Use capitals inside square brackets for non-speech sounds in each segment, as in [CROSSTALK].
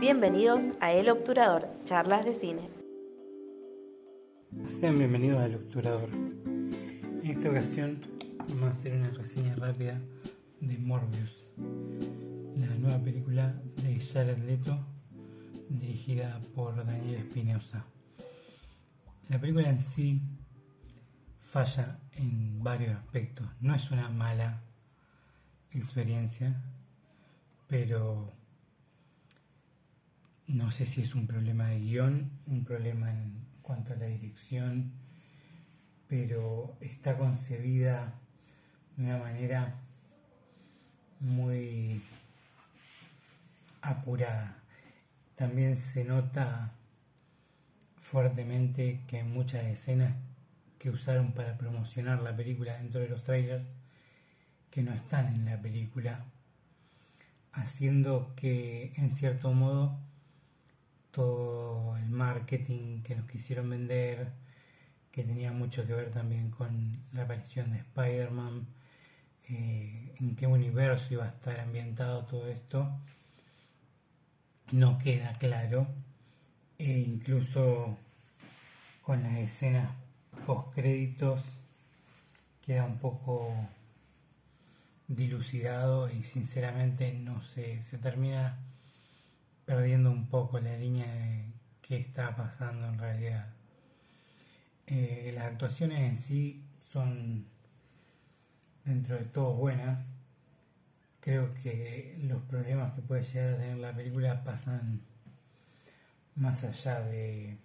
Bienvenidos a El Obturador, charlas de cine. Sean bienvenidos al Obturador. En esta ocasión vamos a hacer una reseña rápida de Morbius, la nueva película de Jared Leto dirigida por Daniel Espinosa. La película en sí falla en varios aspectos. No es una mala experiencia, pero no sé si es un problema de guion, un problema en cuanto a la dirección, pero está concebida de una manera muy apurada. También se nota fuertemente que hay muchas escenas que usaron para promocionar la película dentro de los trailers que no están en la película, haciendo que en cierto modo todo el marketing que nos quisieron vender, que tenía mucho que ver también con la aparición de Spider-Man, eh, en qué universo iba a estar ambientado todo esto, no queda claro, e incluso con las escenas post créditos queda un poco dilucidado y sinceramente no sé, se termina perdiendo un poco la línea de qué está pasando en realidad. Eh, las actuaciones en sí son dentro de todo buenas. Creo que los problemas que puede llegar a tener la película pasan más allá de,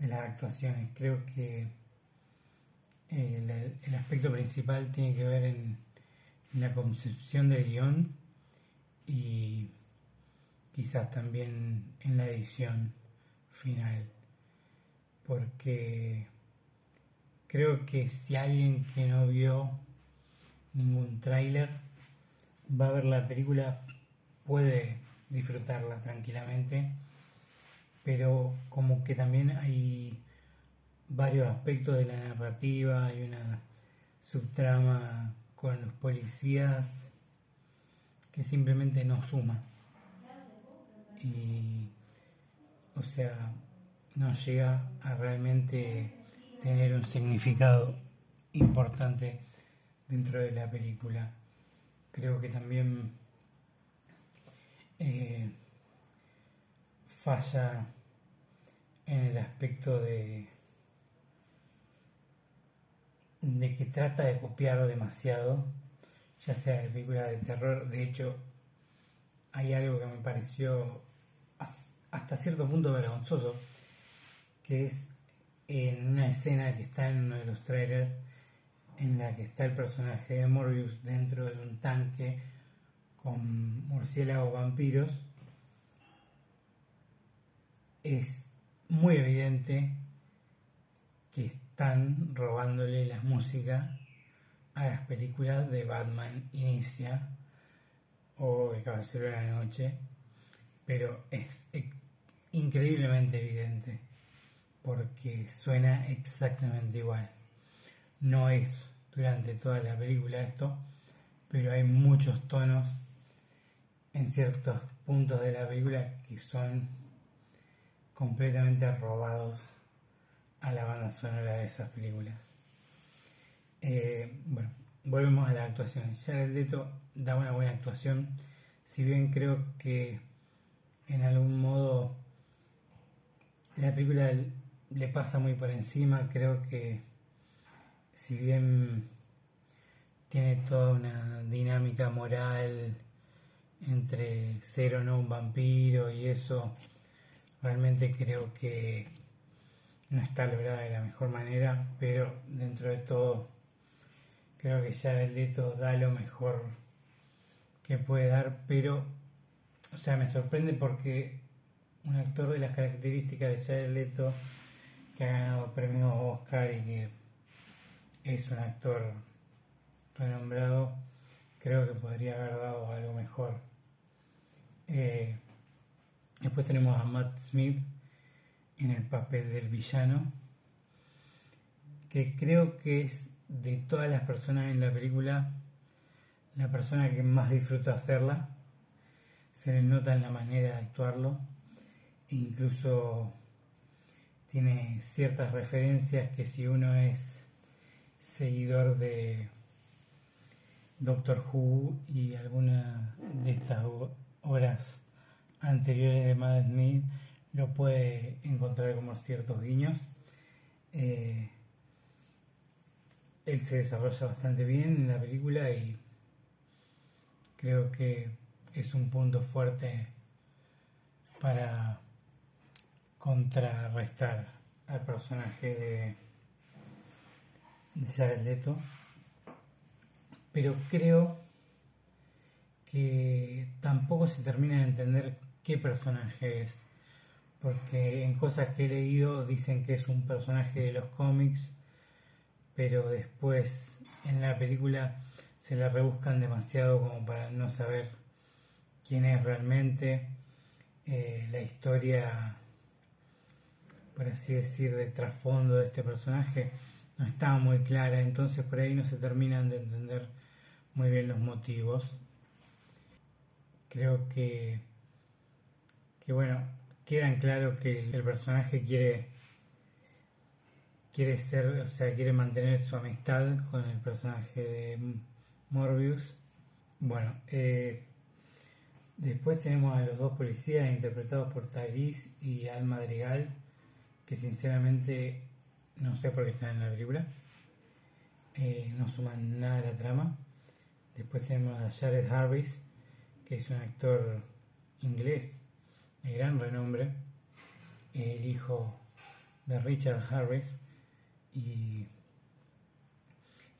las actuaciones. Creo que eh, el, aspecto principal tiene que ver en, la concepción del guion y quizás también en la edición final. Porque creo que si alguien que no vio ningún tráiler va a ver la película puede disfrutarla tranquilamente pero como que también hay varios aspectos de la narrativa, hay una subtrama con los policías que simplemente no suma. Y, o sea, no llega a realmente tener un significado importante dentro de la película. Creo que también eh, falla en el aspecto de de que trata de copiar demasiado, ya sea de películas de terror. De hecho, hay algo que me pareció hasta cierto punto vergonzoso, que es en una escena que está en uno de los trailers, en la que está el personaje de Morbius dentro de un tanque con murciélagos vampiros. Es muy evidente que están robándole la música a las películas de Batman Inicia o El Caballero de la Noche, pero es increíblemente evidente porque suena exactamente igual. No es durante toda la película esto, pero hay muchos tonos en ciertos puntos de la película que son completamente robados a la banda sonora de esas películas. Eh, bueno, volvemos a las actuaciones. Jared Leto da una buena actuación, si bien creo que en algún modo la película le pasa muy por encima, creo que si bien tiene toda una dinámica moral entre ser o no un vampiro y eso, realmente creo que no está lograda de la mejor manera, pero dentro de todo creo que ya el Leto da lo mejor que puede dar, pero, o sea, me sorprende porque un actor de las características de Jared Leto, que ha ganado premios Oscar y que es un actor renombrado, creo que podría haber dado algo mejor. Eh, después tenemos a Matt Smith, en el papel del villano, que creo que es de todas las personas en la película la persona que más disfruto hacerla. Se le nota en la manera de actuarlo, e incluso tiene ciertas referencias que si uno es seguidor de Doctor Who y alguna de estas obras anteriores de Matt Smith lo puede encontrar como ciertos guiños. Eh, él se desarrolla bastante bien en la película y creo que es un punto fuerte para contrarrestar al personaje de, de Leto. Pero creo que tampoco se termina de entender qué personaje es. Porque en cosas que he leído dicen que es un personaje de los cómics, pero después en la película se la rebuscan demasiado como para no saber quién es realmente. Eh, la historia, por así decir, de trasfondo de este personaje no estaba muy clara, entonces por ahí no se terminan de entender muy bien los motivos. Creo que, que bueno, quedan claro que el personaje quiere quiere ser, o sea, quiere mantener su amistad con el personaje de Morbius. Bueno, eh, después tenemos a los dos policías interpretados por Tyrese y Al Madrigal, que sinceramente no sé por qué están en la película. Eh, no suman nada a la trama. Después tenemos a Jared Harris, que es un actor inglés de gran renombre, el hijo de Richard Harris, y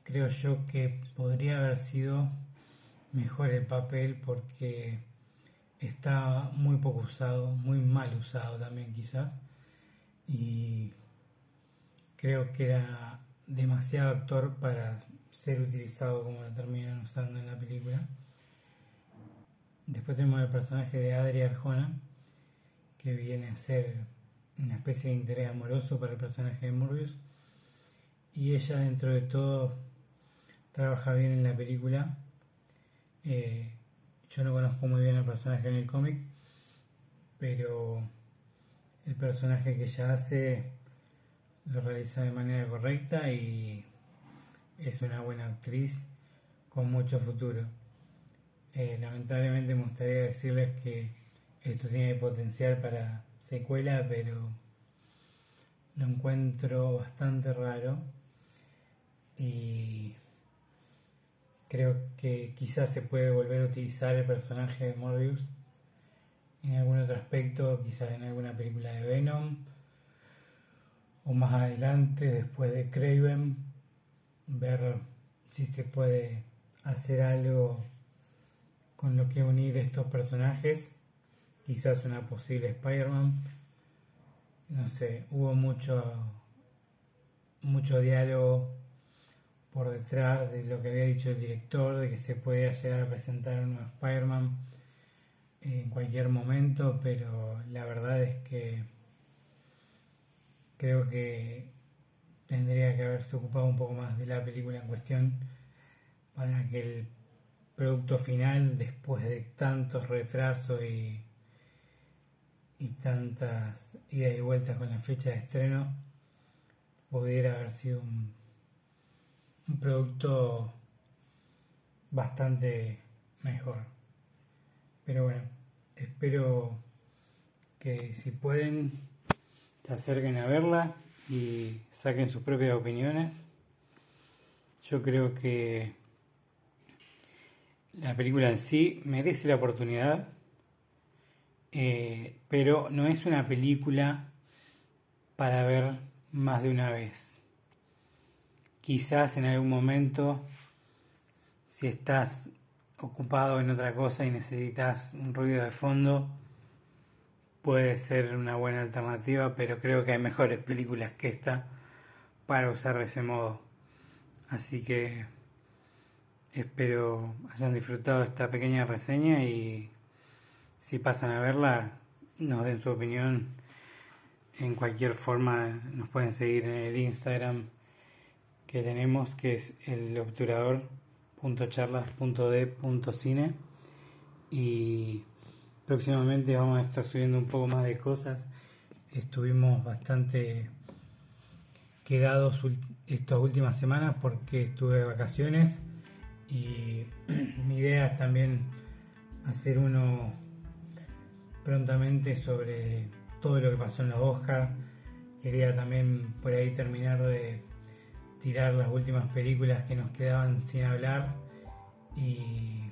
creo yo que podría haber sido mejor el papel porque está muy poco usado, muy mal usado también quizás, y creo que era demasiado actor para ser utilizado como lo terminan usando en la película. Después tenemos el personaje de Adria Arjona, que viene a ser una especie de interés amoroso para el personaje de Morbius. Y ella, dentro de todo, trabaja bien en la película. Eh, yo no conozco muy bien al personaje en el cómic, pero el personaje que ella hace lo realiza de manera correcta y es una buena actriz con mucho futuro. Eh, lamentablemente me gustaría decirles que esto tiene potencial para secuela, pero lo encuentro bastante raro y creo que quizás se puede volver a utilizar el personaje de Morbius en algún otro aspecto, quizás en alguna película de Venom o más adelante después de Craven ver si se puede hacer algo con lo que unir estos personajes, quizás una posible Spider-Man. No sé, hubo mucho, mucho diálogo por detrás de lo que había dicho el director, de que se podía llegar a presentar un nuevo Spider-Man en cualquier momento, pero la verdad es que creo que tendría que haberse ocupado un poco más de la película en cuestión para que el producto final, después de tantos retrasos y, y tantas idas y vueltas con la fecha de estreno, pudiera haber sido un, un producto bastante mejor. Pero bueno, espero que si pueden se acerquen a verla y saquen sus propias opiniones. Yo creo que la película en sí merece la oportunidad, eh, pero no es una película para ver más de una vez. Quizás en algún momento, si estás ocupado en otra cosa y necesitas un ruido de fondo, puede ser una buena alternativa, pero creo que hay mejores películas que esta para usar de ese modo. Así que espero hayan disfrutado esta pequeña reseña y si pasan a verla, nos den su opinión. En cualquier forma nos pueden seguir en el Instagram que tenemos, que es el obturador.charlas.d.cine y próximamente vamos a estar subiendo un poco más de cosas. Estuvimos bastante quedados estas últimas semanas porque estuve de vacaciones y [CLEARS THROAT] mi idea es también hacer uno prontamente sobre todo lo que pasó en los Oscar. Quería también por ahí terminar de tirar las últimas películas que nos quedaban sin hablar. Y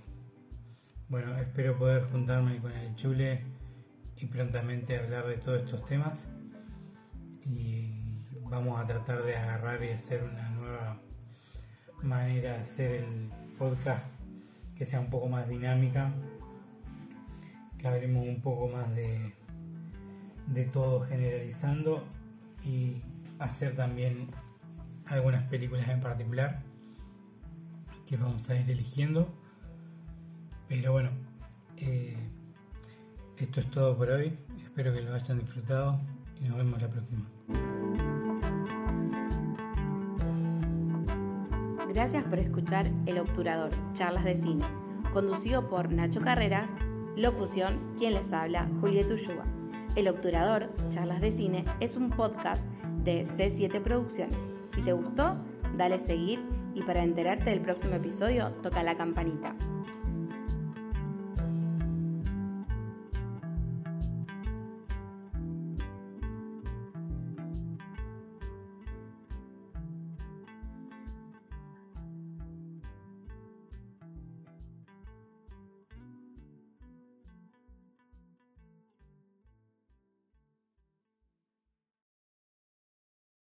bueno, espero poder juntarme con el Chule y prontamente hablar de todos estos temas. Y vamos a tratar de agarrar y hacer una nueva manera de hacer el podcast que sea un poco más dinámica, que hablemos un poco más de, de todo generalizando y hacer también algunas películas en particular que vamos a ir eligiendo. Pero bueno, eh, esto es todo por hoy. Espero que lo hayan disfrutado y nos vemos la próxima. Gracias por escuchar El Obturador, charlas de cine, conducido por Nacho Carreras, locución, quien les habla, Julieta Ulluba. El Obturador, charlas de cine, es un podcast de C7 Producciones. Si te gustó, dale seguir y para enterarte del próximo episodio, toca la campanita.